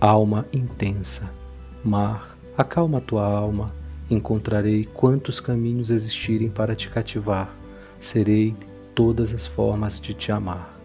Alma intensa, mar, acalma tua alma, encontrarei quantos caminhos existirem para te cativar, serei todas as formas de te amar.